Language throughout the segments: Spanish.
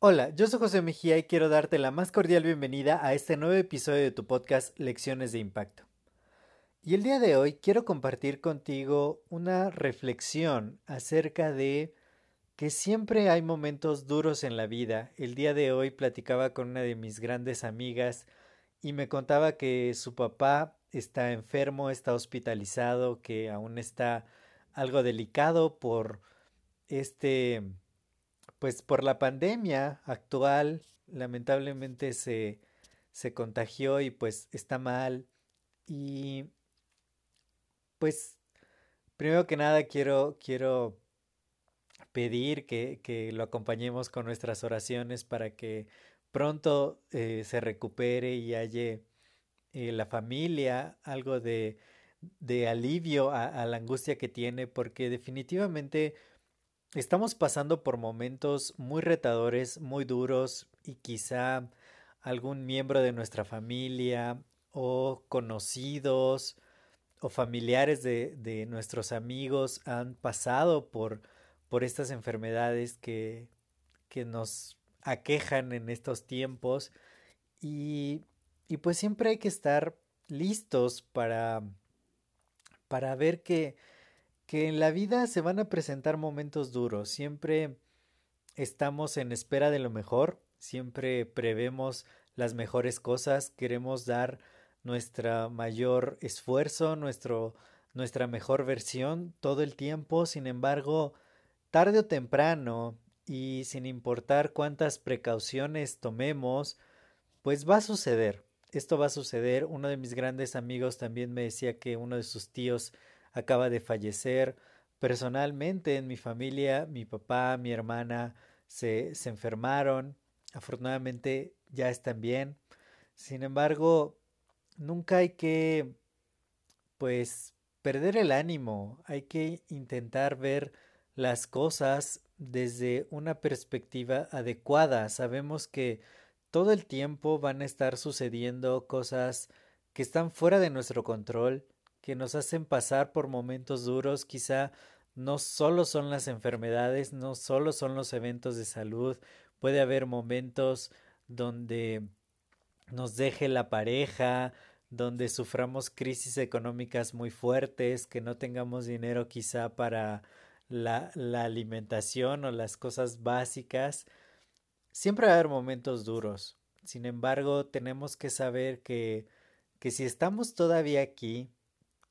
Hola, yo soy José Mejía y quiero darte la más cordial bienvenida a este nuevo episodio de tu podcast Lecciones de Impacto. Y el día de hoy quiero compartir contigo una reflexión acerca de que siempre hay momentos duros en la vida. El día de hoy platicaba con una de mis grandes amigas y me contaba que su papá está enfermo, está hospitalizado, que aún está algo delicado por este pues por la pandemia actual, lamentablemente se, se contagió y pues está mal. Y pues primero que nada quiero, quiero pedir que, que lo acompañemos con nuestras oraciones para que pronto eh, se recupere y haya eh, la familia algo de, de alivio a, la angustia que tiene, porque definitivamente Estamos pasando por momentos muy retadores, muy duros y quizá algún miembro de nuestra familia o conocidos o familiares de, de nuestros amigos han pasado por, por estas enfermedades que, que nos aquejan en estos tiempos y, y pues siempre hay que estar listos para, para ver que que en la vida se van a presentar momentos duros, siempre estamos en espera de lo mejor, siempre prevemos las mejores cosas, queremos dar nuestra mayor esfuerzo, nuestro, nuestra mejor versión todo el tiempo, sin embargo, tarde o temprano y sin importar cuántas precauciones tomemos, pues va a suceder. Esto va a suceder. Uno de mis grandes amigos también me decía que uno de sus tíos acaba de fallecer. Personalmente en mi familia, mi papá, mi hermana se, se enfermaron. Afortunadamente ya están bien. Sin embargo, nunca hay que, pues, perder el ánimo. Hay que intentar ver las cosas desde una perspectiva adecuada. Sabemos que todo el tiempo van a estar sucediendo cosas que están fuera de nuestro control que nos hacen pasar por momentos duros, quizá no solo son las enfermedades, no solo son los eventos de salud, puede haber momentos donde nos deje la pareja, donde suframos crisis económicas muy fuertes, que no tengamos dinero quizá para la, la alimentación o las cosas básicas. Siempre va a haber momentos duros. Sin embargo, tenemos que saber que, que si estamos todavía aquí,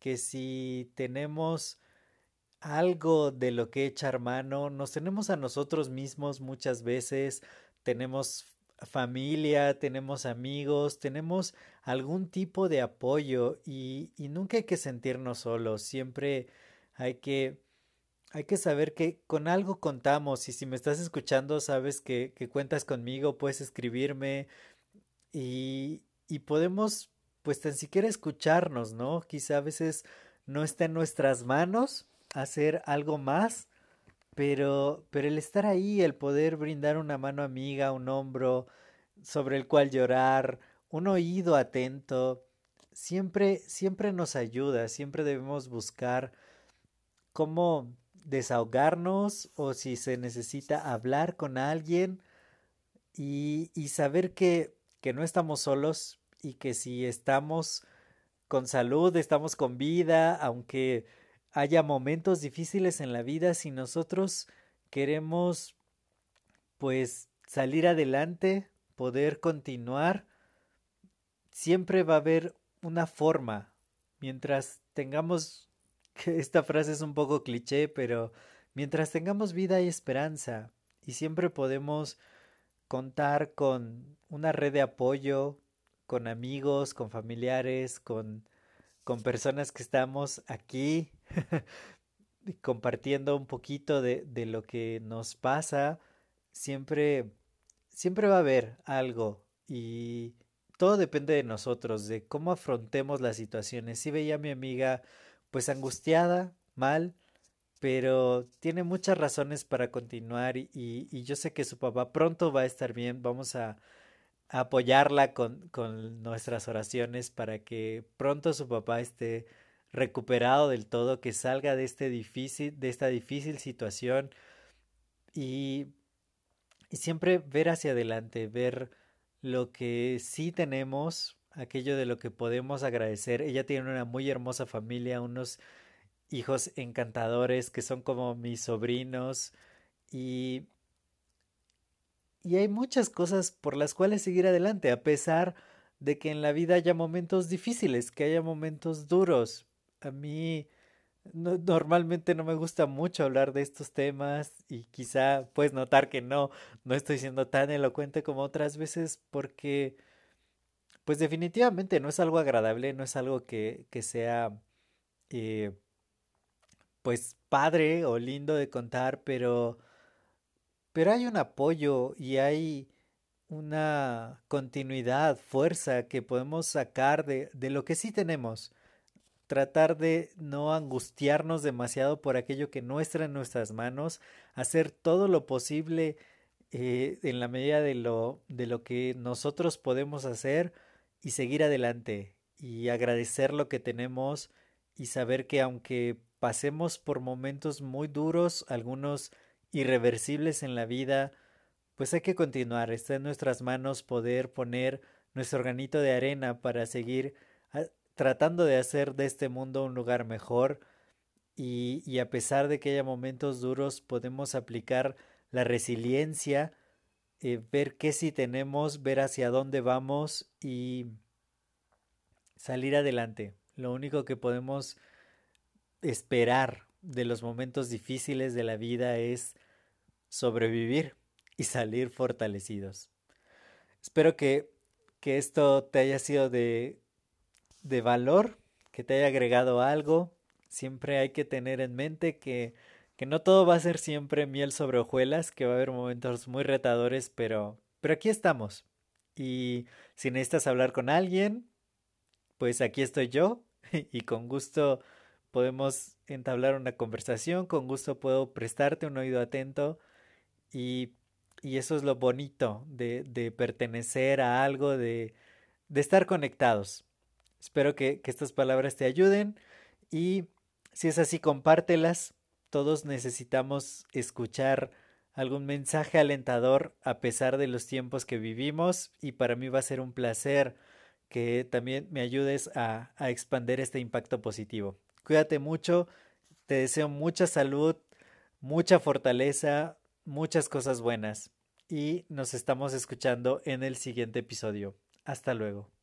que si tenemos algo de lo que echar mano, nos tenemos a nosotros mismos muchas veces, tenemos familia, tenemos amigos, tenemos algún tipo de apoyo y, y nunca hay que sentirnos solos, siempre hay que hay que saber que con algo contamos y si me estás escuchando sabes que, que cuentas conmigo, puedes escribirme y, y podemos pues tan siquiera escucharnos, ¿no? Quizá a veces no está en nuestras manos hacer algo más, pero, pero el estar ahí, el poder brindar una mano amiga, un hombro sobre el cual llorar, un oído atento, siempre, siempre nos ayuda, siempre debemos buscar cómo desahogarnos o si se necesita hablar con alguien y, saber que, que no estamos solos, y que si estamos con salud, estamos con vida, aunque haya momentos difíciles en la vida, si nosotros queremos pues salir adelante, poder continuar, siempre va a haber una forma. Mientras tengamos, esta frase es un poco cliché, pero mientras tengamos vida y esperanza y siempre podemos contar con una red de apoyo, con amigos, con familiares, con, con personas que estamos aquí. compartiendo un poquito de, de lo que nos pasa, siempre, siempre va a haber algo y todo depende de nosotros, de cómo afrontemos las situaciones. Si veía a mi amiga pues angustiada, mal, pero tiene muchas razones para continuar y, yo sé que su papá pronto va a estar bien, vamos a, apoyarla con, con nuestras oraciones para que pronto su papá esté recuperado del todo, que salga de este difícil, de esta difícil situación y, y siempre ver hacia adelante, ver lo que sí tenemos, aquello de lo que podemos agradecer. Ella tiene una muy hermosa familia, unos hijos encantadores que son como mis sobrinos y y hay muchas cosas por las cuales seguir adelante a pesar de que en la vida haya momentos difíciles, que haya momentos duros. A mí normalmente no me gusta mucho hablar de estos temas y quizá puedes notar que no, no estoy siendo tan elocuente como otras veces porque pues definitivamente no es algo agradable, no es algo que, que sea eh, pues padre o lindo de contar, pero pero hay un apoyo y hay una continuidad, fuerza que podemos sacar de, de lo que sí tenemos. Tratar de no angustiarnos demasiado por aquello que no está en nuestras manos, hacer todo lo posible eh, en la medida de lo, de lo que nosotros podemos hacer y seguir adelante y agradecer lo que tenemos y saber que aunque pasemos por momentos muy duros, algunos irreversibles en la vida, pues hay que continuar, está en nuestras manos poder poner nuestro granito de arena para seguir tratando de hacer de este mundo un lugar mejor y, y a pesar de que haya momentos duros podemos aplicar la resiliencia, eh, ver qué sí tenemos, ver hacia dónde vamos y salir adelante. Lo único que podemos esperar de los momentos difíciles de la vida es sobrevivir y salir fortalecidos. Espero que, que esto te haya sido de de valor, que te haya agregado algo. Siempre hay que tener en mente que, que no todo va a ser siempre miel sobre hojuelas, que va a haber momentos muy retadores, pero, pero aquí estamos. Y si necesitas hablar con alguien, pues aquí estoy yo y con gusto podemos entablar una conversación, con gusto puedo prestarte un oído atento y, y eso es lo bonito de, de pertenecer a algo, de, de estar conectados. Espero que, estas palabras te ayuden y si es así, compártelas. Todos necesitamos escuchar algún mensaje alentador a pesar de los tiempos que vivimos y para mí va a ser un placer que también me ayudes a, a expandir este impacto positivo. Cuídate mucho, te deseo mucha salud, mucha fortaleza, muchas cosas buenas y nos estamos escuchando en el siguiente episodio. Hasta luego.